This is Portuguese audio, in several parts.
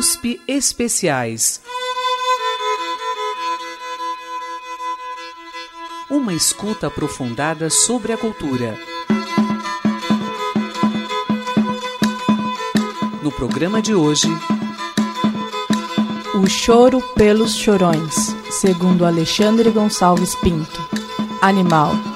USP Especiais. Uma escuta aprofundada sobre a cultura. No programa de hoje. O Choro pelos Chorões, segundo Alexandre Gonçalves Pinto. Animal.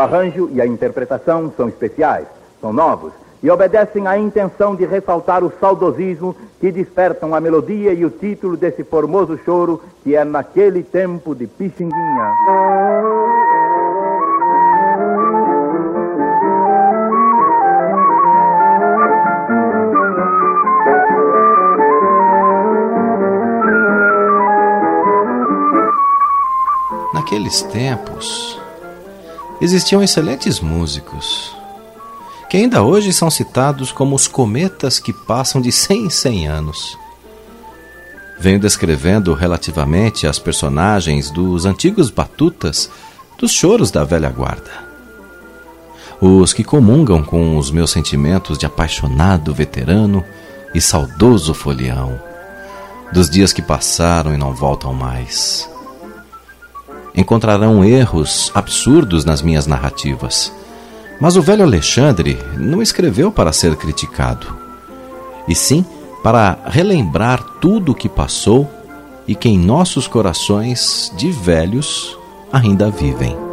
O arranjo e a interpretação são especiais, são novos e obedecem à intenção de ressaltar o saudosismo que despertam a melodia e o título desse formoso choro que é naquele tempo de Pixinguinha. Naqueles tempos, existiam excelentes músicos, que ainda hoje são citados como os cometas que passam de 100 em 100 anos. Venho descrevendo relativamente as personagens dos antigos batutas dos choros da velha guarda. Os que comungam com os meus sentimentos de apaixonado veterano e saudoso folião, dos dias que passaram e não voltam mais encontrarão erros absurdos nas minhas narrativas. Mas o velho Alexandre não escreveu para ser criticado, e sim para relembrar tudo o que passou e que em nossos corações de velhos ainda vivem.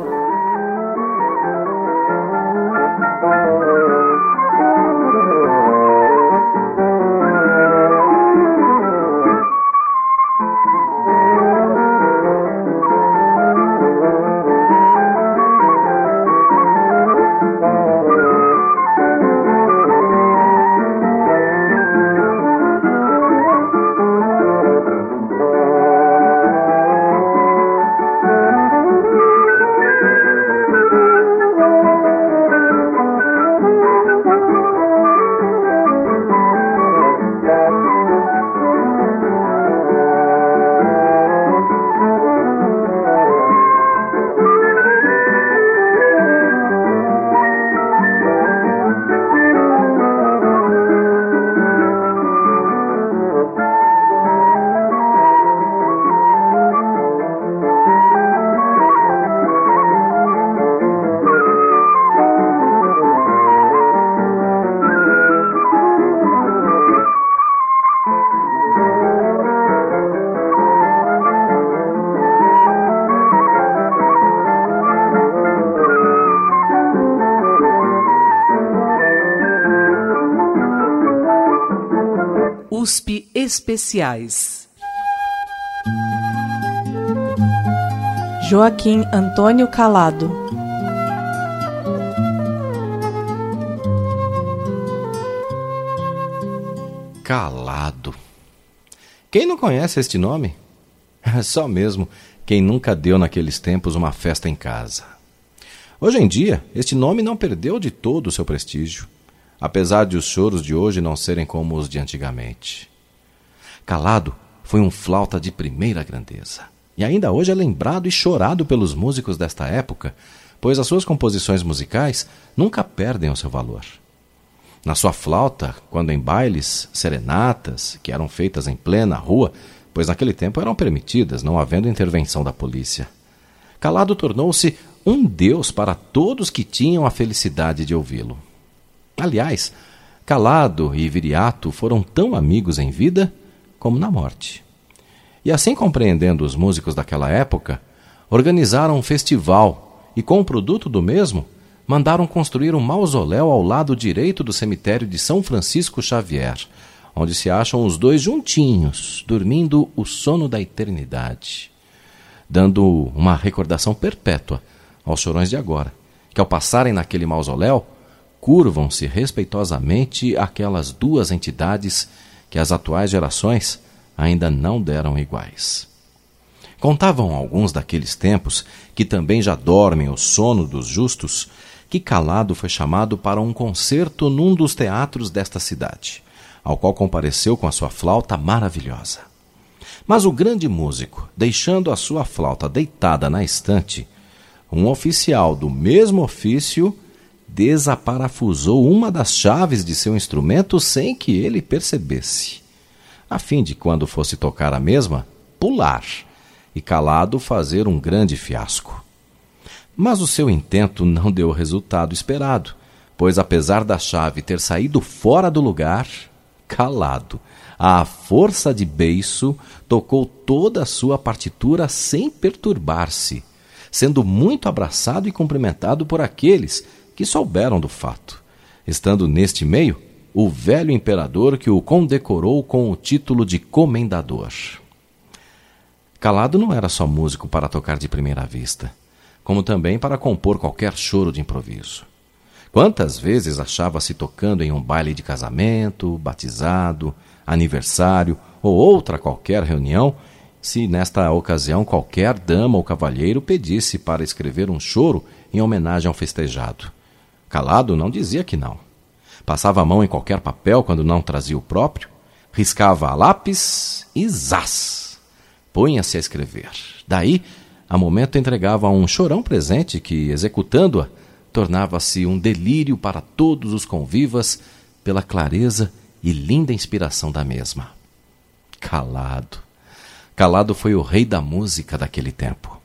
Especiais. Joaquim Antônio Calado. Calado. Quem não conhece este nome? Só mesmo quem nunca deu naqueles tempos uma festa em casa. Hoje em dia, este nome não perdeu de todo o seu prestígio apesar de os choros de hoje não serem como os de antigamente. Calado foi um flauta de primeira grandeza, e ainda hoje é lembrado e chorado pelos músicos desta época, pois as suas composições musicais nunca perdem o seu valor. Na sua flauta, quando em bailes, serenatas, que eram feitas em plena rua, pois naquele tempo eram permitidas, não havendo intervenção da polícia. Calado tornou-se um deus para todos que tinham a felicidade de ouvi-lo. Aliás, Calado e Viriato foram tão amigos em vida como na morte. E assim compreendendo os músicos daquela época, organizaram um festival e, com o produto do mesmo, mandaram construir um mausoléu ao lado direito do cemitério de São Francisco Xavier, onde se acham os dois juntinhos, dormindo o sono da eternidade, dando uma recordação perpétua aos chorões de agora, que ao passarem naquele mausoléu curvam-se respeitosamente aquelas duas entidades que as atuais gerações ainda não deram iguais. Contavam alguns daqueles tempos, que também já dormem o sono dos justos, que Calado foi chamado para um concerto num dos teatros desta cidade, ao qual compareceu com a sua flauta maravilhosa. Mas o grande músico, deixando a sua flauta deitada na estante, um oficial do mesmo ofício desaparafusou uma das chaves de seu instrumento sem que ele percebesse, a fim de, quando fosse tocar a mesma, pular e calado fazer um grande fiasco. Mas o seu intento não deu o resultado esperado, pois apesar da chave ter saído fora do lugar, calado, à força de beiço, tocou toda a sua partitura sem perturbar-se, sendo muito abraçado e cumprimentado por aqueles que souberam do fato, estando neste meio o velho imperador que o condecorou com o título de comendador. Calado não era só músico para tocar de primeira vista, como também para compor qualquer choro de improviso. Quantas vezes achava-se tocando em um baile de casamento, batizado, aniversário ou outra qualquer reunião, se nesta ocasião qualquer dama ou cavalheiro pedisse para escrever um choro em homenagem ao festejado. Calado não dizia que não. Passava a mão em qualquer papel quando não trazia o próprio, riscava a lápis e zás! Punha-se a escrever. Daí, a momento entregava um chorão presente que, executando-a, tornava-se um delírio para todos os convivas pela clareza e linda inspiração da mesma. Calado. Calado foi o rei da música daquele tempo.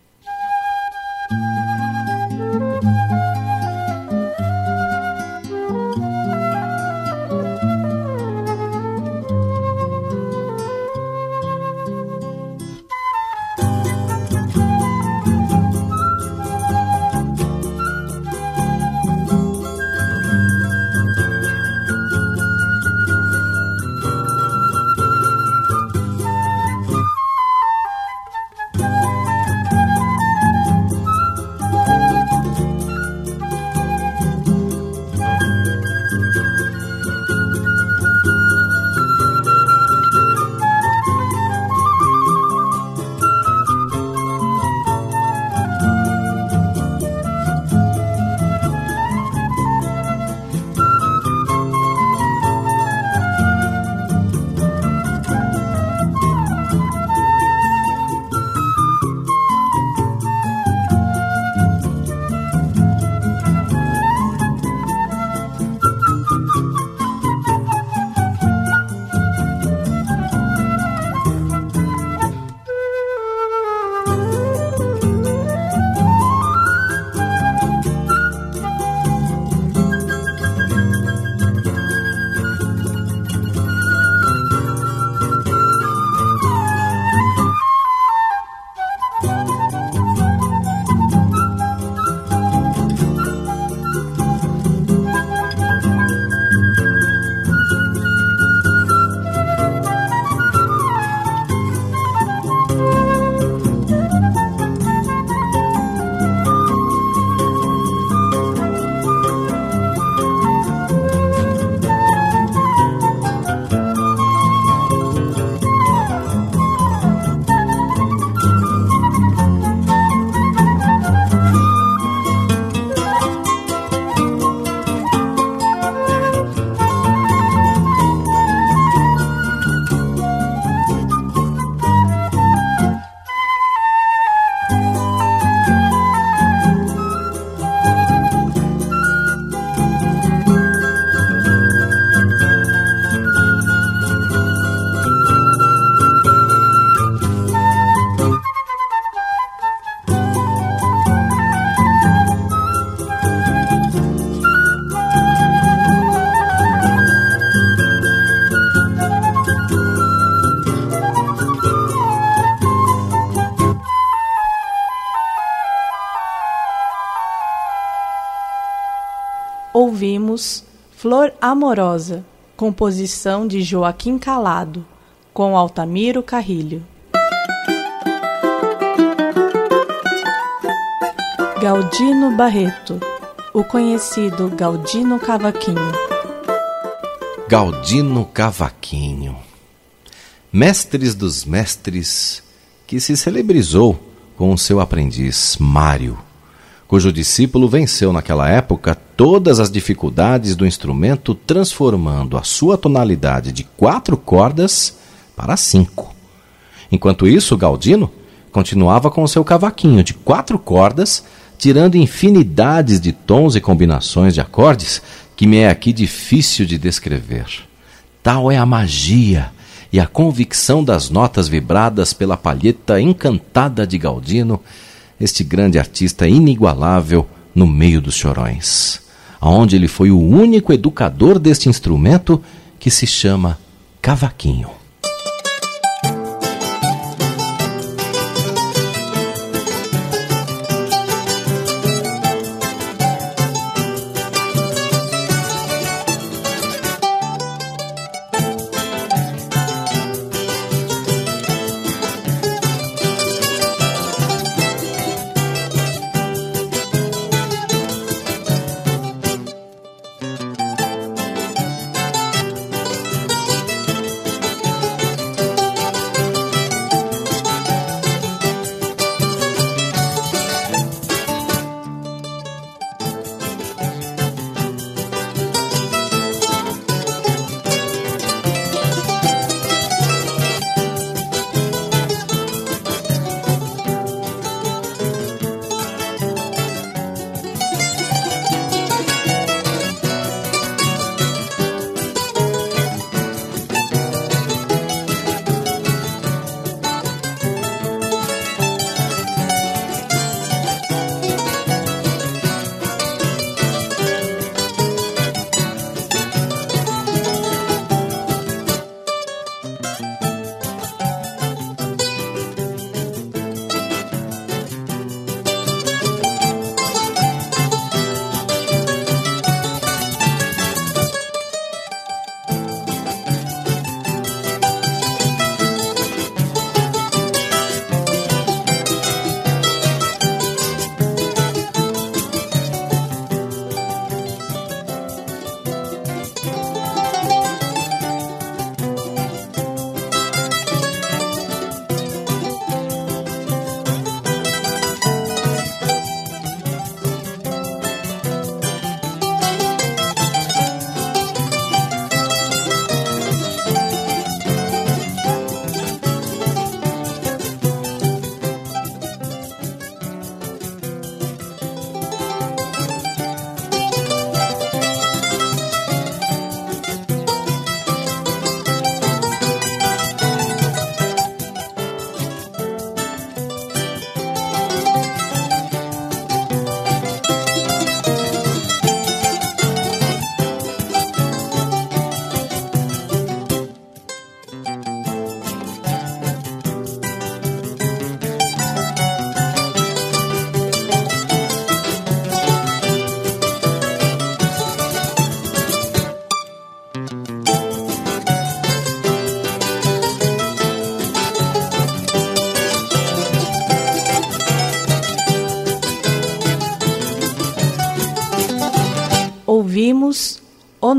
Ouvimos Flor Amorosa, composição de Joaquim Calado, com Altamiro Carrilho. Galdino Barreto, o conhecido Galdino Cavaquinho. Galdino Cavaquinho, mestres dos mestres, que se celebrizou com o seu aprendiz Mário cujo discípulo venceu naquela época todas as dificuldades do instrumento, transformando a sua tonalidade de quatro cordas para cinco. Enquanto isso, Galdino continuava com o seu cavaquinho de quatro cordas, tirando infinidades de tons e combinações de acordes que me é aqui difícil de descrever. Tal é a magia e a convicção das notas vibradas pela palheta encantada de Galdino, este grande artista inigualável no meio dos chorões, aonde ele foi o único educador deste instrumento que se chama cavaquinho.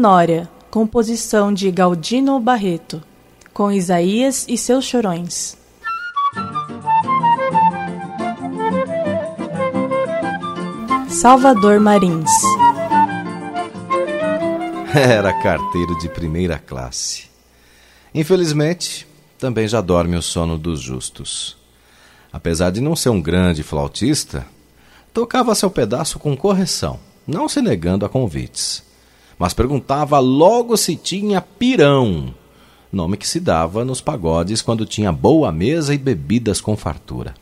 Honória, composição de Galdino Barreto, com Isaías e seus chorões. Salvador Marins. Era carteiro de primeira classe. Infelizmente, também já dorme o sono dos justos. Apesar de não ser um grande flautista, tocava seu pedaço com correção não se negando a convites. Mas perguntava logo se tinha pirão, nome que se dava nos pagodes quando tinha boa mesa e bebidas com fartura.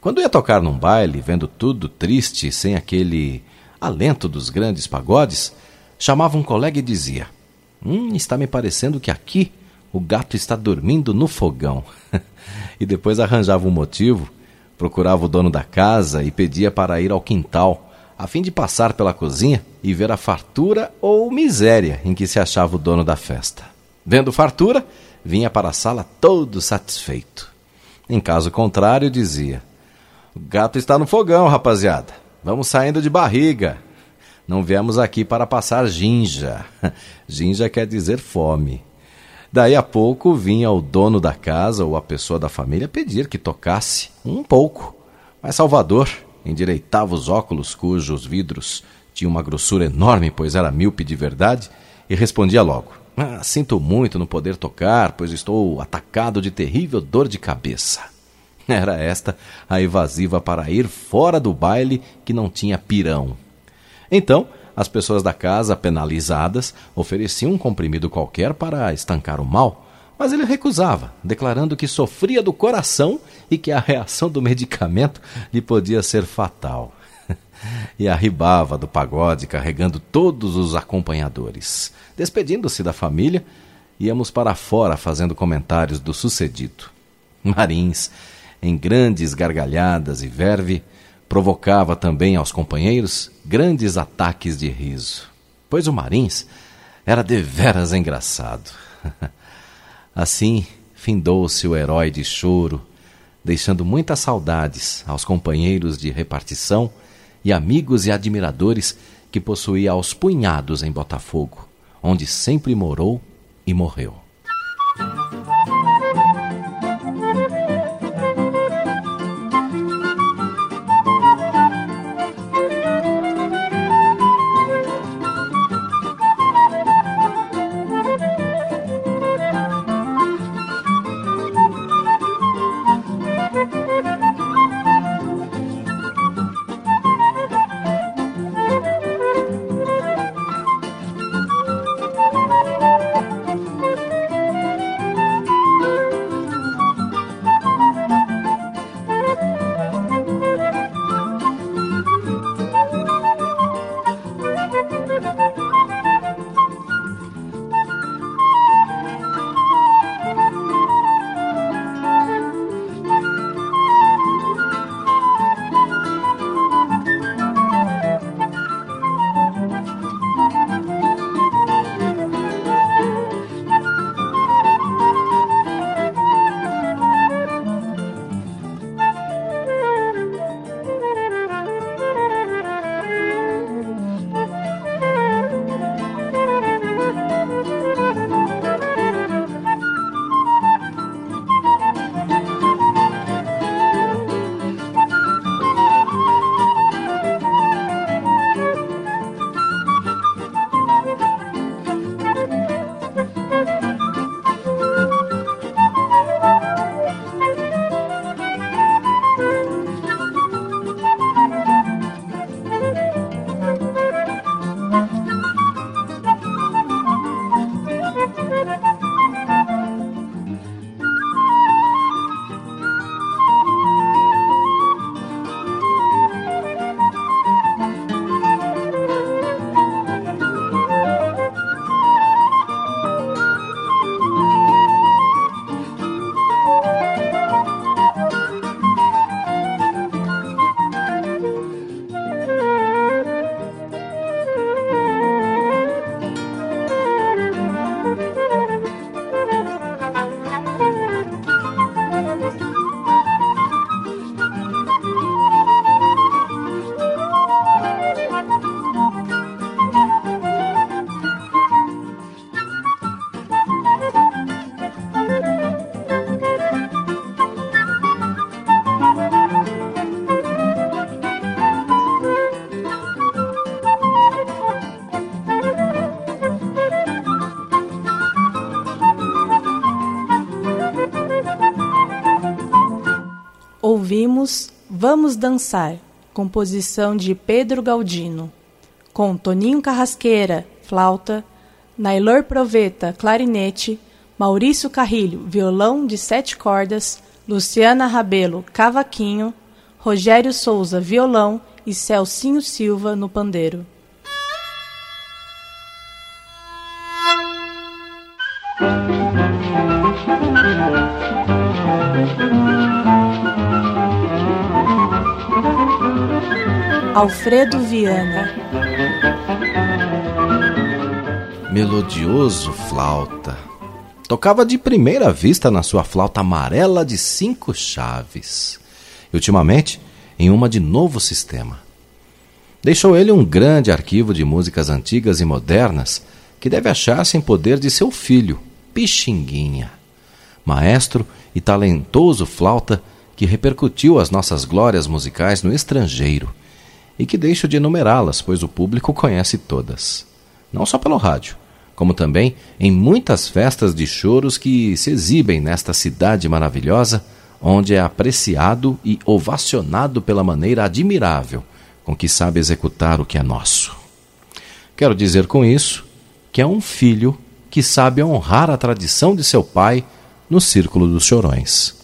Quando ia tocar num baile, vendo tudo triste, sem aquele alento dos grandes pagodes, chamava um colega e dizia: Hum, está me parecendo que aqui o gato está dormindo no fogão. e depois arranjava um motivo, procurava o dono da casa e pedia para ir ao quintal a fim de passar pela cozinha e ver a fartura ou miséria em que se achava o dono da festa. Vendo fartura, vinha para a sala todo satisfeito. Em caso contrário, dizia: O gato está no fogão, rapaziada. Vamos saindo de barriga. Não viemos aqui para passar ginja. ginja quer dizer fome. Daí a pouco vinha o dono da casa ou a pessoa da família pedir que tocasse um pouco. Mas Salvador endireitava os óculos cujos vidros tinham uma grossura enorme, pois era míope de verdade, e respondia logo: ah, Sinto muito não poder tocar, pois estou atacado de terrível dor de cabeça. Era esta a evasiva para ir fora do baile que não tinha pirão. Então, as pessoas da casa, penalizadas, ofereciam um comprimido qualquer para estancar o mal, mas ele recusava, declarando que sofria do coração e que a reação do medicamento lhe podia ser fatal. e arribava do pagode carregando todos os acompanhadores. Despedindo-se da família, íamos para fora fazendo comentários do sucedido. Marins, em grandes gargalhadas e verve, provocava também aos companheiros grandes ataques de riso, pois o Marins era deveras engraçado. assim findou-se o herói de choro, deixando muitas saudades aos companheiros de repartição e amigos e admiradores que possuía aos punhados em Botafogo, onde sempre morou e morreu. Vamos Dançar, composição de Pedro Galdino, com Toninho Carrasqueira, flauta, Nailor Proveta, clarinete, Maurício Carrilho, violão de sete cordas, Luciana Rabelo, cavaquinho, Rogério Souza, violão e Celcinho Silva no pandeiro. Alfredo Viana. Melodioso flauta. Tocava de primeira vista na sua flauta amarela de cinco chaves. E ultimamente em uma de novo sistema. Deixou ele um grande arquivo de músicas antigas e modernas que deve achar-se em poder de seu filho, Pixinguinha, maestro e talentoso flauta que repercutiu as nossas glórias musicais no estrangeiro e que deixo de enumerá-las, pois o público conhece todas. Não só pelo rádio, como também em muitas festas de choros que se exibem nesta cidade maravilhosa, onde é apreciado e ovacionado pela maneira admirável com que sabe executar o que é nosso. Quero dizer com isso que é um filho que sabe honrar a tradição de seu pai no círculo dos chorões.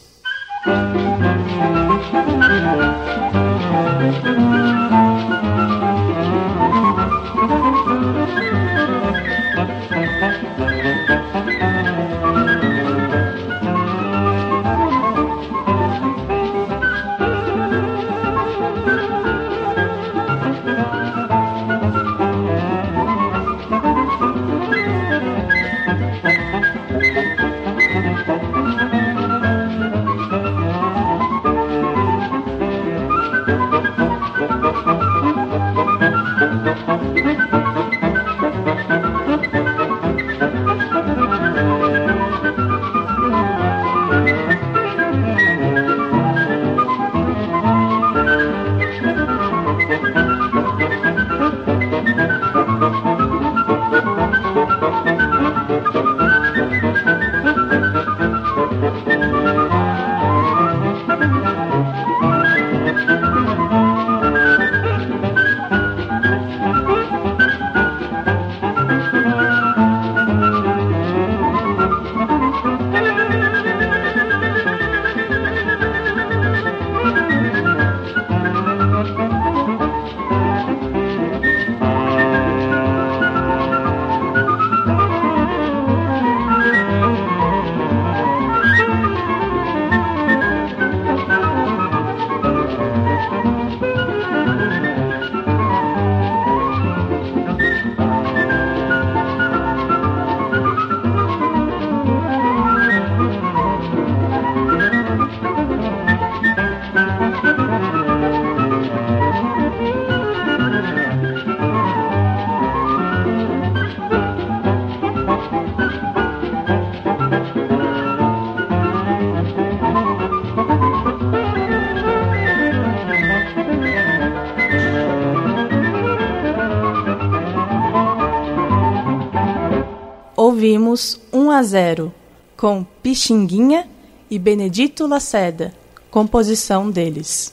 Ouvimos 1 a 0 com Pixinguinha e Benedito Lacerda, composição deles.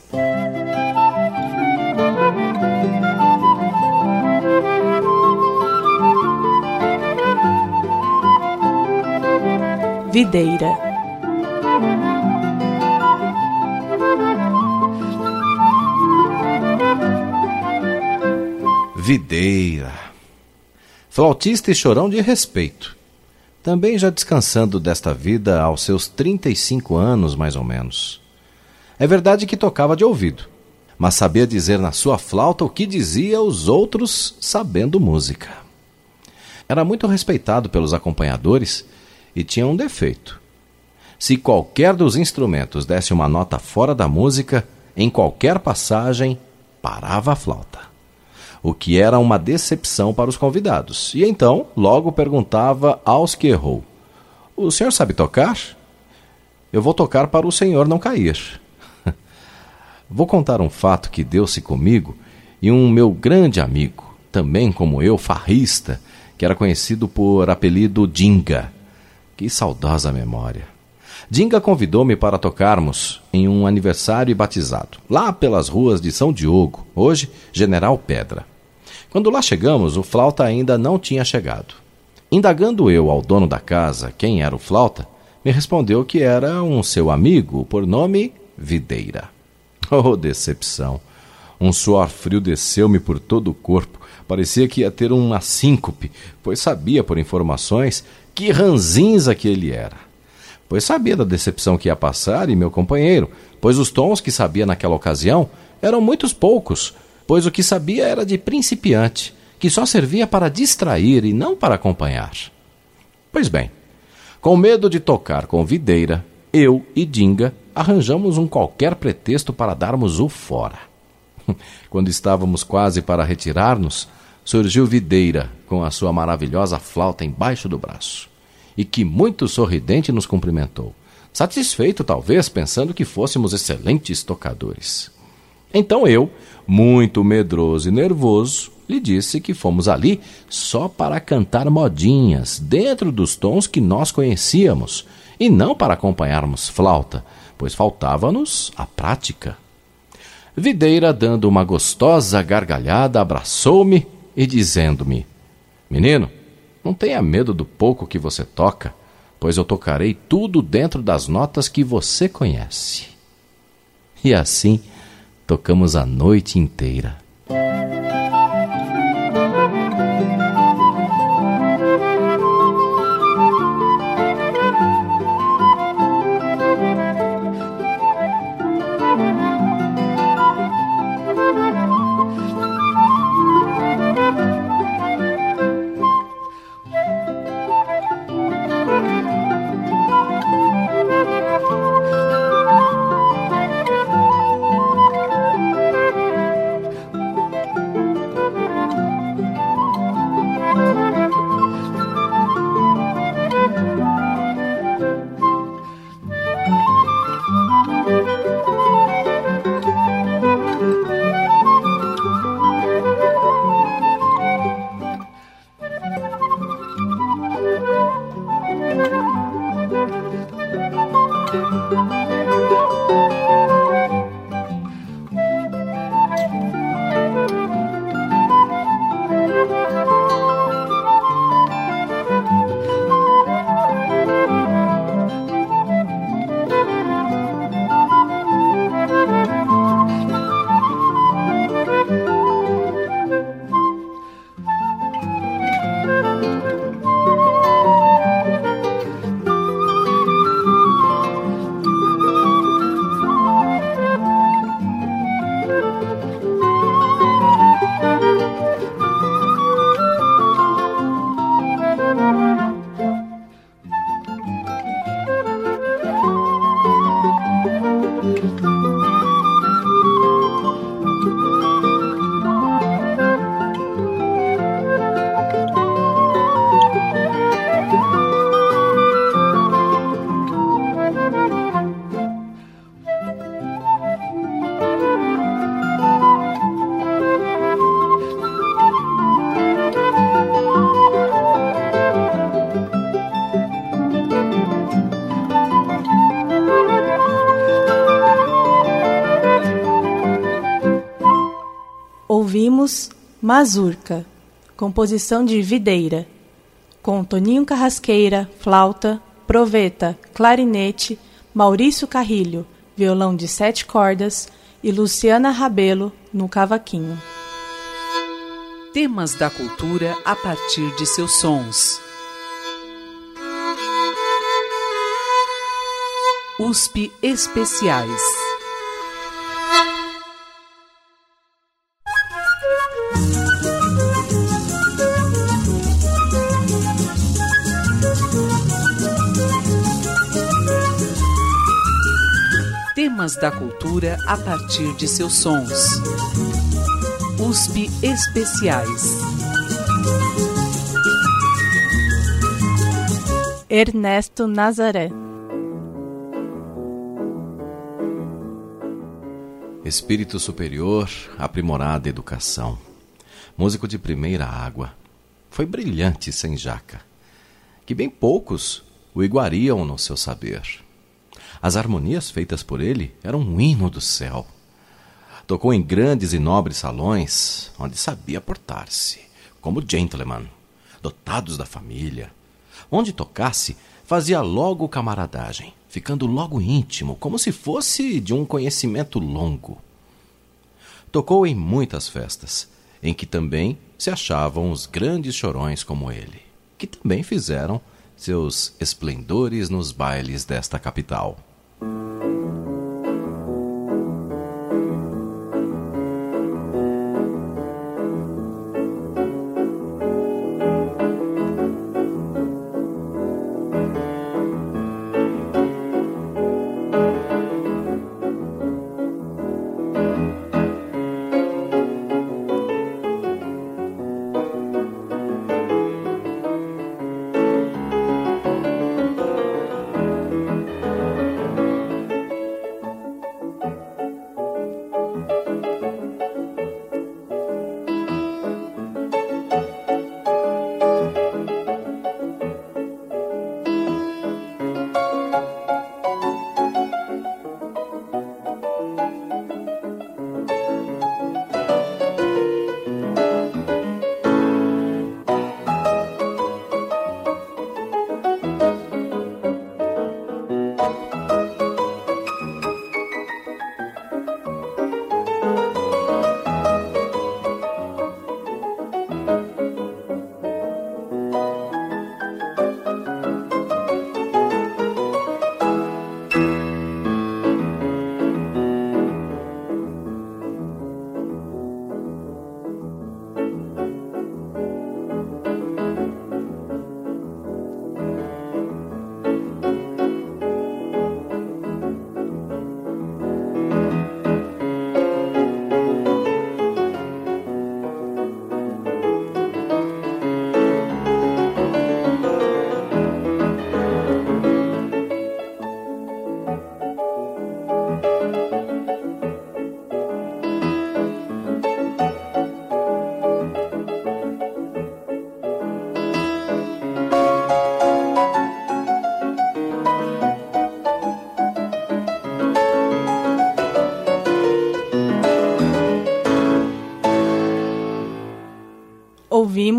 Videira. Videira flautista e chorão de respeito. Também já descansando desta vida aos seus 35 anos, mais ou menos. É verdade que tocava de ouvido, mas sabia dizer na sua flauta o que dizia os outros sabendo música. Era muito respeitado pelos acompanhadores e tinha um defeito. Se qualquer dos instrumentos desse uma nota fora da música, em qualquer passagem, parava a flauta o que era uma decepção para os convidados. E então logo perguntava aos que errou: O senhor sabe tocar? Eu vou tocar para o senhor não cair. vou contar um fato que deu-se comigo e um meu grande amigo, também como eu, farrista, que era conhecido por apelido Dinga. Que saudosa memória. Dinga convidou-me para tocarmos em um aniversário e batizado, lá pelas ruas de São Diogo, hoje General Pedra. Quando lá chegamos, o flauta ainda não tinha chegado. Indagando eu ao dono da casa quem era o flauta, me respondeu que era um seu amigo, por nome Videira. Oh, decepção! Um suor frio desceu-me por todo o corpo. Parecia que ia ter uma síncope, pois sabia por informações que ranzinza que ele era. Pois sabia da decepção que ia passar e meu companheiro, pois os tons que sabia naquela ocasião eram muitos poucos, pois o que sabia era de principiante, que só servia para distrair e não para acompanhar. Pois bem, com medo de tocar com videira, eu e Dinga arranjamos um qualquer pretexto para darmos o fora. Quando estávamos quase para retirar-nos, surgiu Videira com a sua maravilhosa flauta embaixo do braço, e que muito sorridente nos cumprimentou, satisfeito talvez pensando que fôssemos excelentes tocadores. Então eu, muito medroso e nervoso, lhe disse que fomos ali só para cantar modinhas dentro dos tons que nós conhecíamos e não para acompanharmos flauta, pois faltava-nos a prática. Videira, dando uma gostosa gargalhada, abraçou-me e dizendo-me: Menino, não tenha medo do pouco que você toca, pois eu tocarei tudo dentro das notas que você conhece. E assim tocamos a noite inteira. Ouvimos Mazurca, composição de Videira, com Toninho Carrasqueira, flauta, proveta, clarinete, Maurício Carrilho, violão de sete cordas e Luciana Rabelo no cavaquinho. Temas da cultura a partir de seus sons. USP Especiais. Temas da cultura a partir de seus sons. USP Especiais. Ernesto Nazaré. Espírito superior, aprimorada educação. Músico de primeira água. Foi brilhante sem jaca. Que bem poucos o iguariam no seu saber as harmonias feitas por ele eram um hino do céu. Tocou em grandes e nobres salões, onde sabia portar-se, como gentleman, dotados da família. Onde tocasse, fazia logo camaradagem, ficando logo íntimo, como se fosse de um conhecimento longo. Tocou em muitas festas, em que também se achavam os grandes chorões como ele, que também fizeram seus esplendores nos bailes desta capital. Música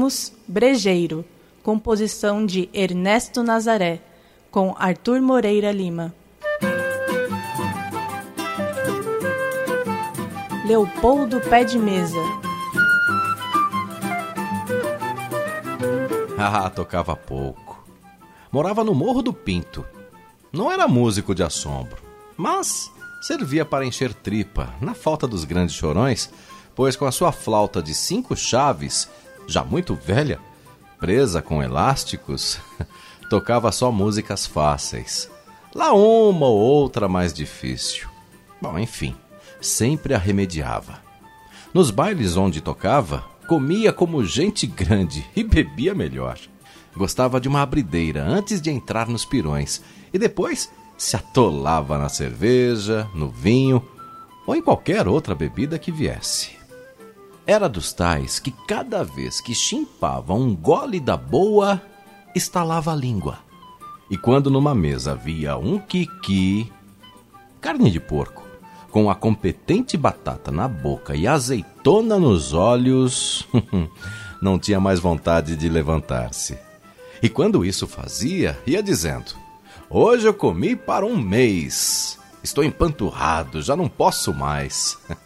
Ouvimos Brejeiro, composição de Ernesto Nazaré, com Arthur Moreira Lima. Leopoldo Pé de Mesa. Ah, tocava pouco. Morava no Morro do Pinto. Não era músico de assombro, mas servia para encher tripa, na falta dos grandes chorões, pois com a sua flauta de cinco chaves, já muito velha, presa com elásticos, tocava só músicas fáceis. Lá uma ou outra mais difícil. Bom, enfim, sempre a remediava. Nos bailes onde tocava, comia como gente grande e bebia melhor. Gostava de uma abrideira antes de entrar nos pirões e depois se atolava na cerveja, no vinho ou em qualquer outra bebida que viesse. Era dos tais que cada vez que chimpava um gole da boa, estalava a língua. E quando numa mesa havia um quiqui, carne de porco, com a competente batata na boca e azeitona nos olhos, não tinha mais vontade de levantar-se. E quando isso fazia, ia dizendo: Hoje eu comi para um mês. Estou empanturrado, já não posso mais.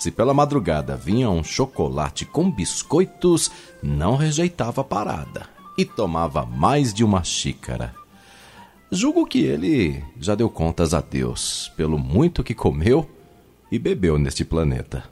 Se pela madrugada vinha um chocolate com biscoitos, não rejeitava a parada e tomava mais de uma xícara. Julgo que ele já deu contas a Deus pelo muito que comeu e bebeu neste planeta.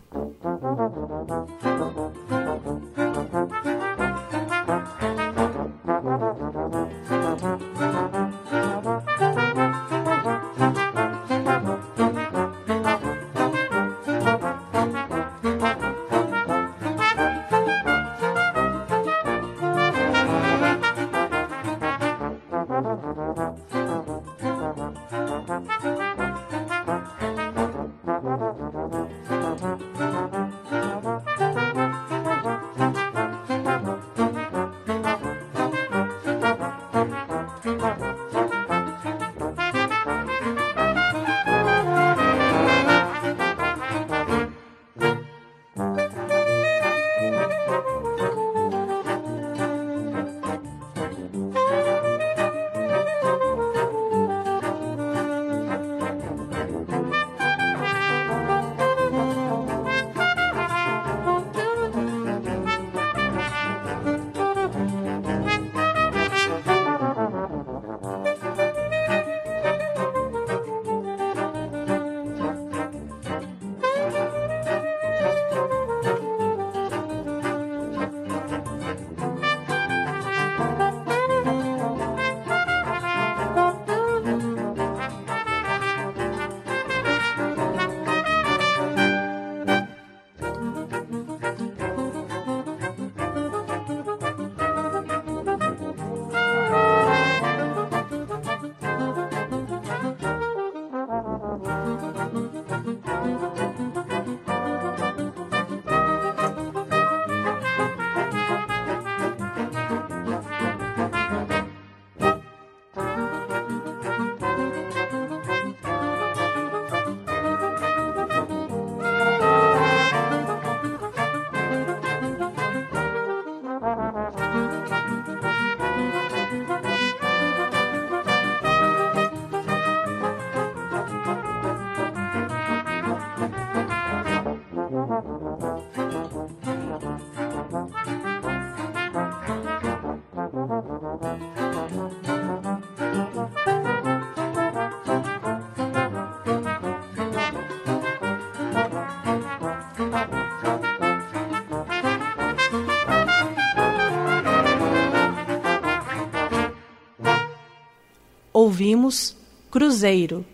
Ouvimos Cruzeiro,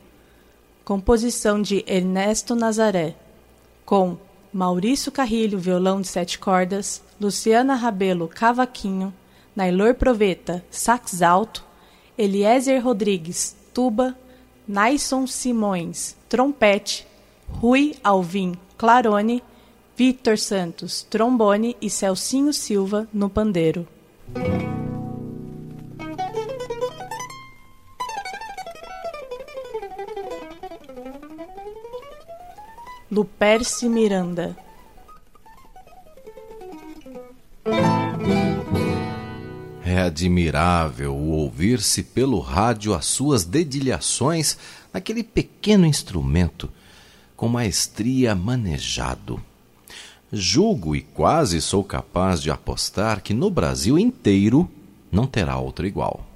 composição de Ernesto Nazaré, com Maurício Carrilho, violão de sete cordas, Luciana Rabelo, cavaquinho, Nailor Proveta, sax alto, Eliezer Rodrigues, tuba, Naison Simões, trompete, Rui Alvim, clarone, Victor Santos, trombone e Celcinho Silva no pandeiro. Luperce Miranda. É admirável ouvir-se pelo rádio as suas dedilhações naquele pequeno instrumento, com maestria manejado. Julgo e quase sou capaz de apostar que no Brasil inteiro não terá outro igual.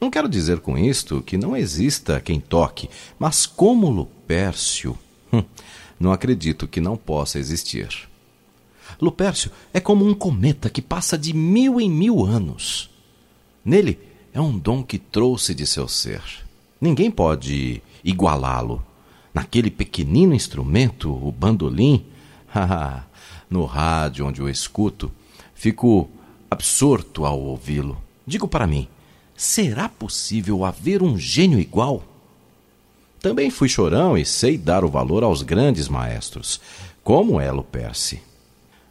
Não quero dizer com isto que não exista quem toque, mas como Lupércio, hum, não acredito que não possa existir. Lupércio é como um cometa que passa de mil em mil anos. Nele é um dom que trouxe de seu ser. Ninguém pode igualá-lo. Naquele pequenino instrumento, o bandolim, no rádio onde o escuto, fico absorto ao ouvi-lo. Digo para mim: será possível haver um gênio igual? Também fui chorão e sei dar o valor aos grandes maestros, como é Luperce.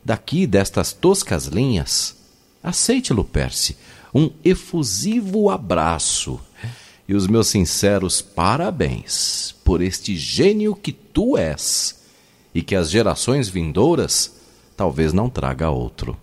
Daqui destas toscas linhas, aceite, Luperce, um efusivo abraço e os meus sinceros parabéns por este gênio que tu és e que as gerações vindouras talvez não traga outro.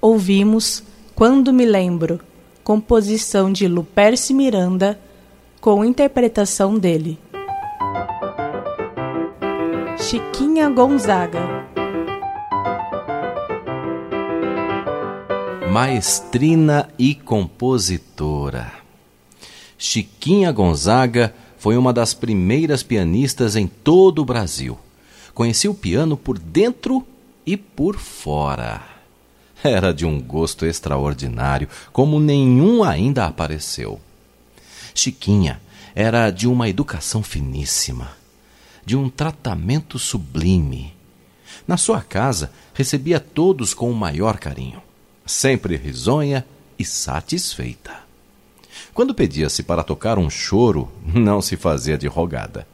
Ouvimos Quando Me Lembro, composição de Luperce Miranda, com interpretação dele. Chiquinha Gonzaga Maestrina e compositora. Chiquinha Gonzaga foi uma das primeiras pianistas em todo o Brasil. Conhecia o piano por dentro e por fora. Era de um gosto extraordinário, como nenhum ainda apareceu. Chiquinha era de uma educação finíssima, de um tratamento sublime. Na sua casa, recebia todos com o maior carinho, sempre risonha e satisfeita. Quando pedia-se para tocar um choro, não se fazia de rogada.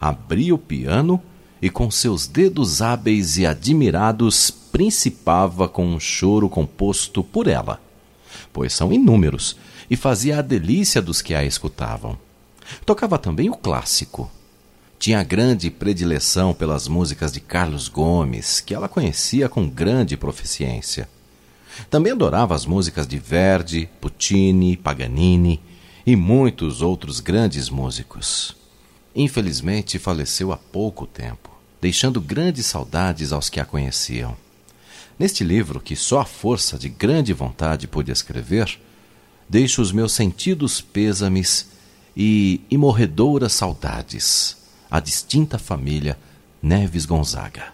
Abria o piano e, com seus dedos hábeis e admirados, principava com um choro composto por ela, pois são inúmeros, e fazia a delícia dos que a escutavam. Tocava também o clássico. Tinha grande predileção pelas músicas de Carlos Gomes, que ela conhecia com grande proficiência. Também adorava as músicas de Verdi, Puccini, Paganini e muitos outros grandes músicos. Infelizmente faleceu há pouco tempo, deixando grandes saudades aos que a conheciam. Neste livro, que só a força de grande vontade pôde escrever, deixo os meus sentidos pêsames e imorredouras saudades à distinta família Neves Gonzaga.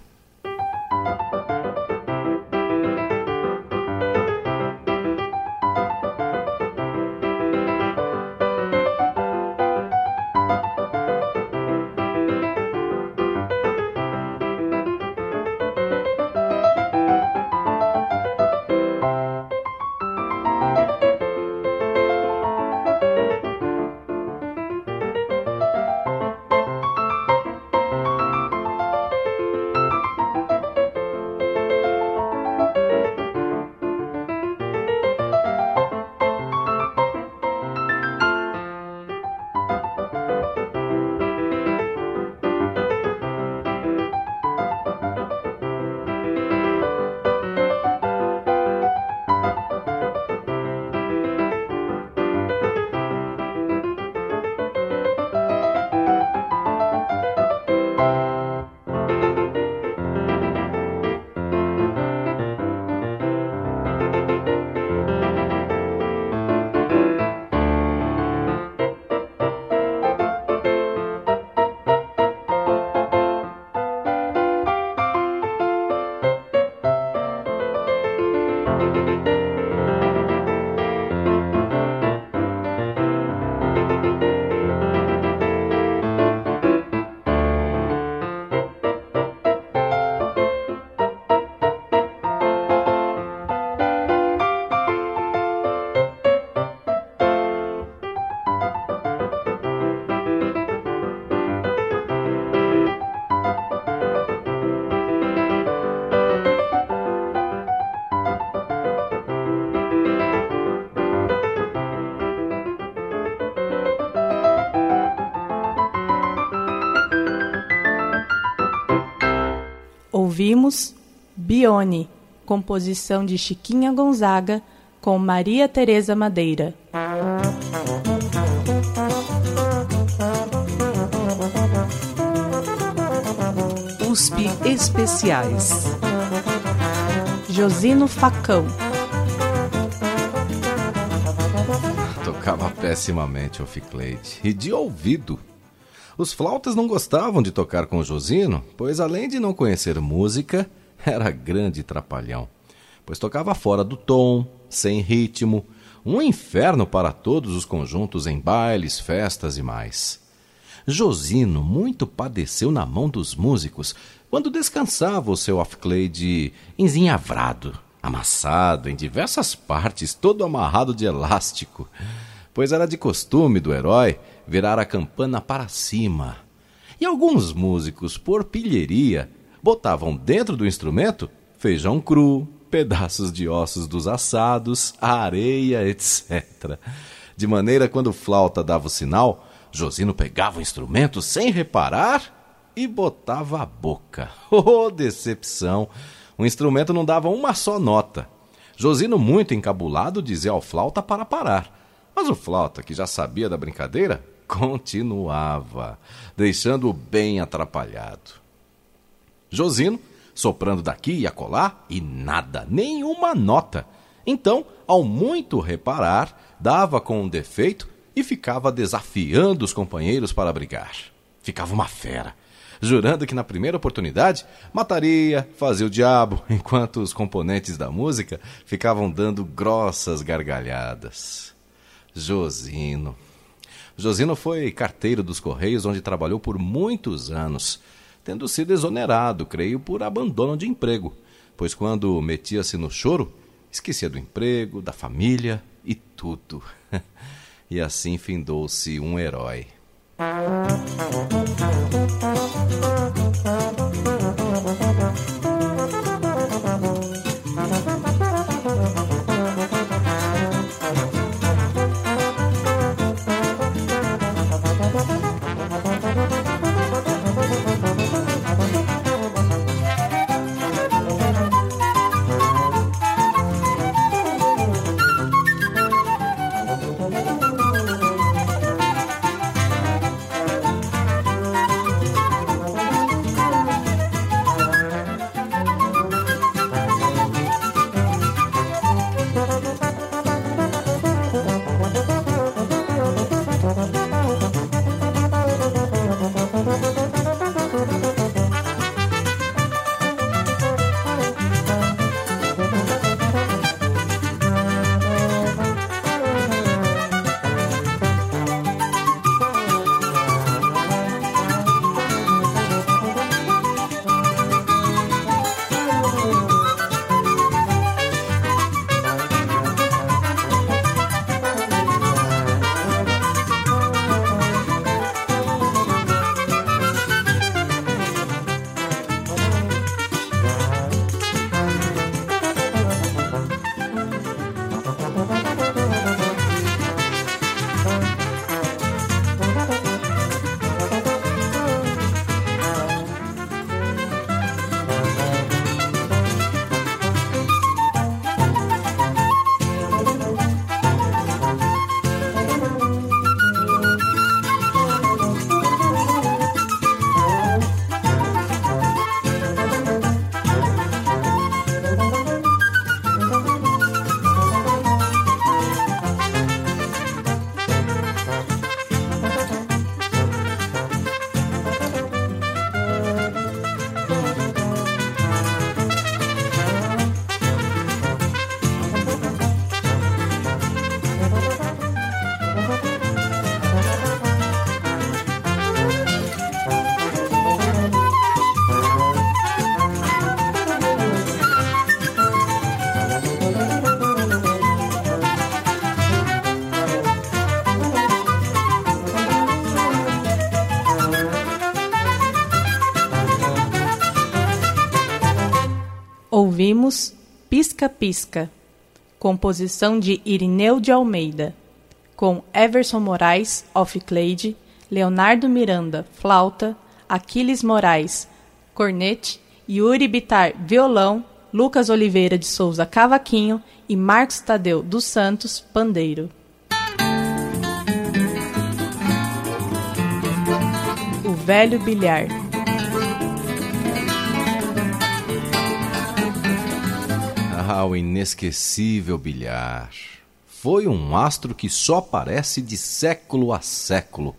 Ouvimos Bione, composição de Chiquinha Gonzaga, com Maria Teresa Madeira. USP Especiais. Josino Facão. Tocava pessimamente o Ficleide, e de ouvido. Os flautas não gostavam de tocar com Josino, pois além de não conhecer música, era grande trapalhão. Pois tocava fora do tom, sem ritmo, um inferno para todos os conjuntos em bailes, festas e mais. Josino muito padeceu na mão dos músicos quando descansava o seu off-clade enzinhavrado, amassado em diversas partes, todo amarrado de elástico, pois era de costume do herói virar a campana para cima. E alguns músicos, por pilheria, botavam dentro do instrumento feijão cru, pedaços de ossos dos assados, areia, etc. De maneira quando flauta dava o sinal, Josino pegava o instrumento sem reparar e botava a boca. Oh, decepção! O instrumento não dava uma só nota. Josino, muito encabulado, dizia ao flauta para parar. Mas o flauta, que já sabia da brincadeira, continuava, deixando-o bem atrapalhado. Josino, soprando daqui e acolá, e nada, nenhuma nota. Então, ao muito reparar, dava com um defeito e ficava desafiando os companheiros para brigar. Ficava uma fera, jurando que na primeira oportunidade mataria, fazia o diabo, enquanto os componentes da música ficavam dando grossas gargalhadas. Josino. Josino foi carteiro dos Correios, onde trabalhou por muitos anos, tendo sido exonerado, creio, por abandono de emprego, pois quando metia-se no choro, esquecia do emprego, da família e tudo. e assim findou-se um herói. Ouvimos Pisca Pisca, composição de Irineu de Almeida, com Everson Moraes, off-clade, Leonardo Miranda, flauta, Aquiles Moraes, cornete, Yuri Bitar, violão, Lucas Oliveira de Souza, cavaquinho e Marcos Tadeu dos Santos, pandeiro. O Velho Bilhar Ah, o inesquecível bilhar. Foi um astro que só aparece de século a século,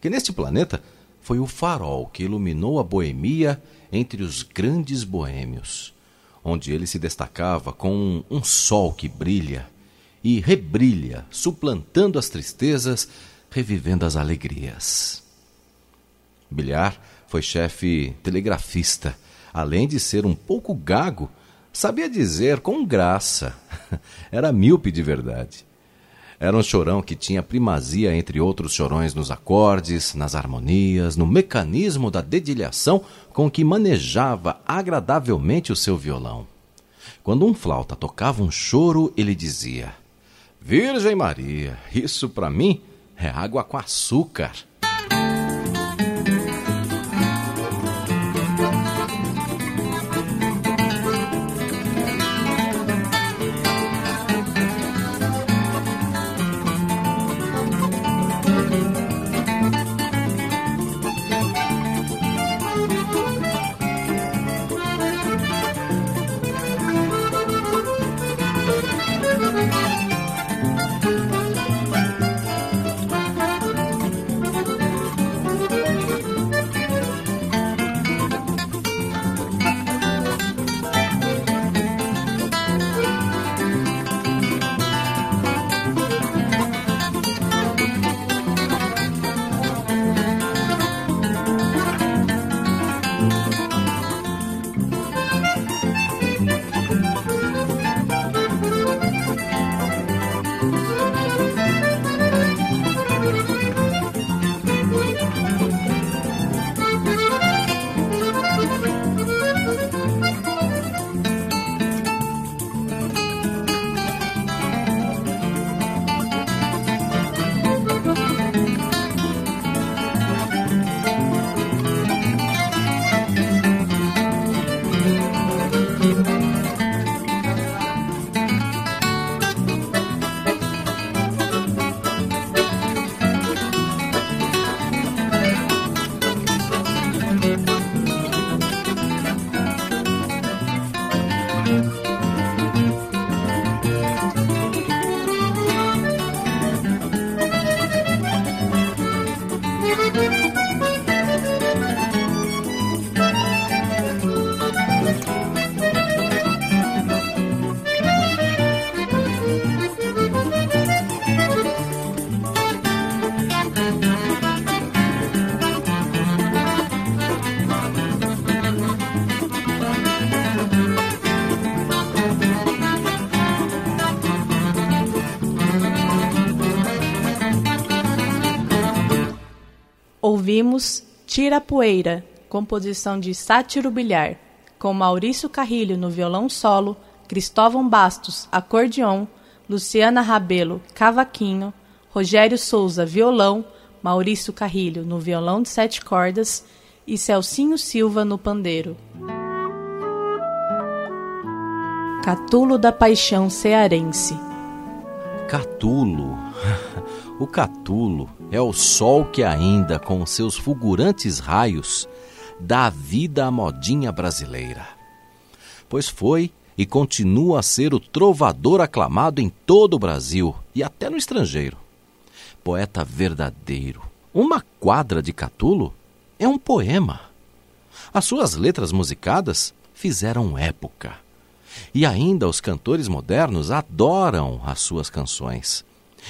que neste planeta foi o farol que iluminou a boemia entre os grandes boêmios, onde ele se destacava com um sol que brilha e rebrilha, suplantando as tristezas, revivendo as alegrias. Bilhar foi chefe telegrafista, além de ser um pouco gago Sabia dizer com graça. Era míope de verdade. Era um chorão que tinha primazia entre outros chorões nos acordes, nas harmonias, no mecanismo da dedilhação com que manejava agradavelmente o seu violão. Quando um flauta tocava um choro, ele dizia: Virgem Maria, isso para mim é água com açúcar. Ouvimos Tira Poeira, composição de Sátiro Bilhar, com Maurício Carrilho no violão solo, Cristóvão Bastos, acordeon, Luciana Rabelo, cavaquinho, Rogério Souza, violão, Maurício Carrilho no violão de sete cordas e Celcinho Silva no pandeiro. Catulo da Paixão Cearense Catulo. O catulo é o sol que ainda, com seus fulgurantes raios, dá vida à modinha brasileira. Pois foi e continua a ser o trovador aclamado em todo o Brasil e até no estrangeiro. Poeta verdadeiro. Uma quadra de Catulo é um poema. As suas letras musicadas fizeram época. E ainda os cantores modernos adoram as suas canções.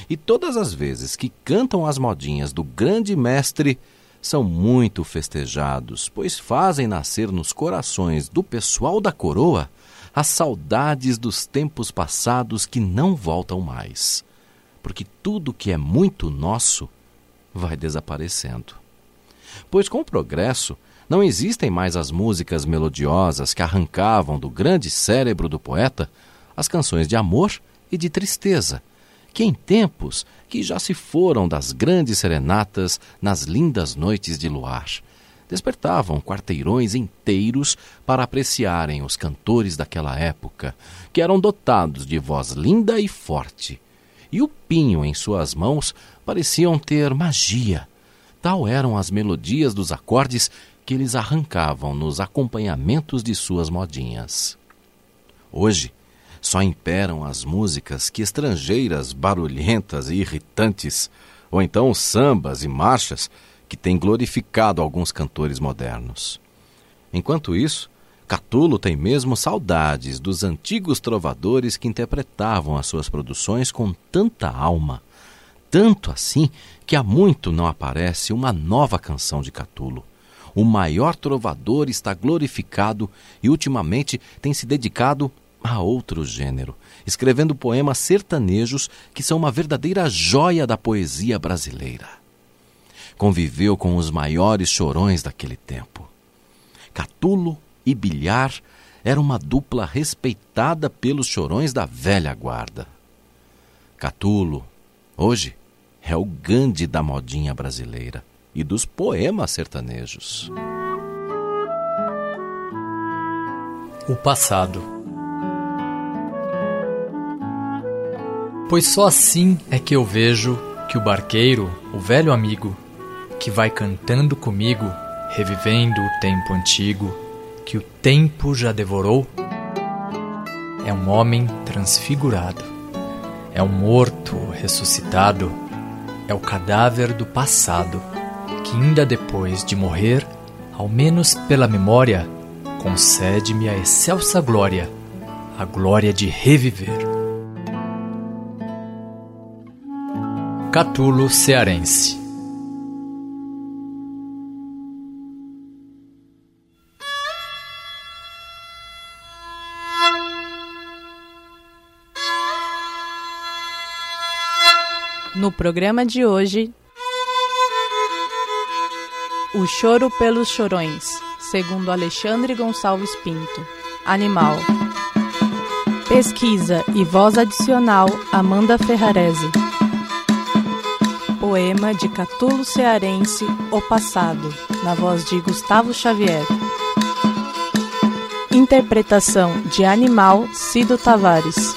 E todas as vezes que cantam as modinhas do grande mestre, são muito festejados, pois fazem nascer nos corações do pessoal da coroa as saudades dos tempos passados que não voltam mais. Porque tudo que é muito nosso vai desaparecendo. Pois com o progresso, não existem mais as músicas melodiosas que arrancavam do grande cérebro do poeta as canções de amor e de tristeza, que em tempos que já se foram das grandes serenatas nas lindas noites de luar, despertavam quarteirões inteiros para apreciarem os cantores daquela época, que eram dotados de voz linda e forte. E o pinho em suas mãos pareciam ter magia. Tal eram as melodias dos acordes que eles arrancavam nos acompanhamentos de suas modinhas. Hoje, só imperam as músicas que estrangeiras barulhentas e irritantes, ou então sambas e marchas que têm glorificado alguns cantores modernos. Enquanto isso, Catulo tem mesmo saudades dos antigos trovadores que interpretavam as suas produções com tanta alma, tanto assim que há muito não aparece uma nova canção de Catulo. O maior trovador está glorificado e ultimamente tem se dedicado a outro gênero, escrevendo poemas sertanejos que são uma verdadeira joia da poesia brasileira. Conviveu com os maiores chorões daquele tempo. Catulo e Bilhar era uma dupla respeitada pelos chorões da velha guarda. Catulo, hoje, é o Gandhi da modinha brasileira e dos poemas sertanejos. O passado. Pois só assim é que eu vejo que o barqueiro, o velho amigo, que vai cantando comigo, revivendo o tempo antigo, que o tempo já devorou, é um homem transfigurado, é um morto ressuscitado, é o cadáver do passado, que ainda depois de morrer, ao menos pela memória, concede-me a excelsa glória, a glória de reviver. Catulo Cearense. No programa de hoje, O Choro pelos Chorões, segundo Alexandre Gonçalves Pinto. Animal. Pesquisa e voz adicional Amanda Ferrarese. Poema de Catulo Cearense O Passado, na voz de Gustavo Xavier. Interpretação de Animal Cido Tavares.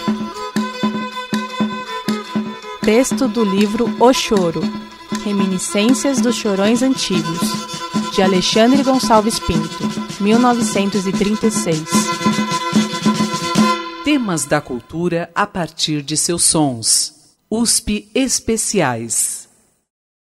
Texto do livro O Choro, Reminiscências dos Chorões Antigos, de Alexandre Gonçalves Pinto, 1936. Temas da cultura a partir de seus sons. USP Especiais.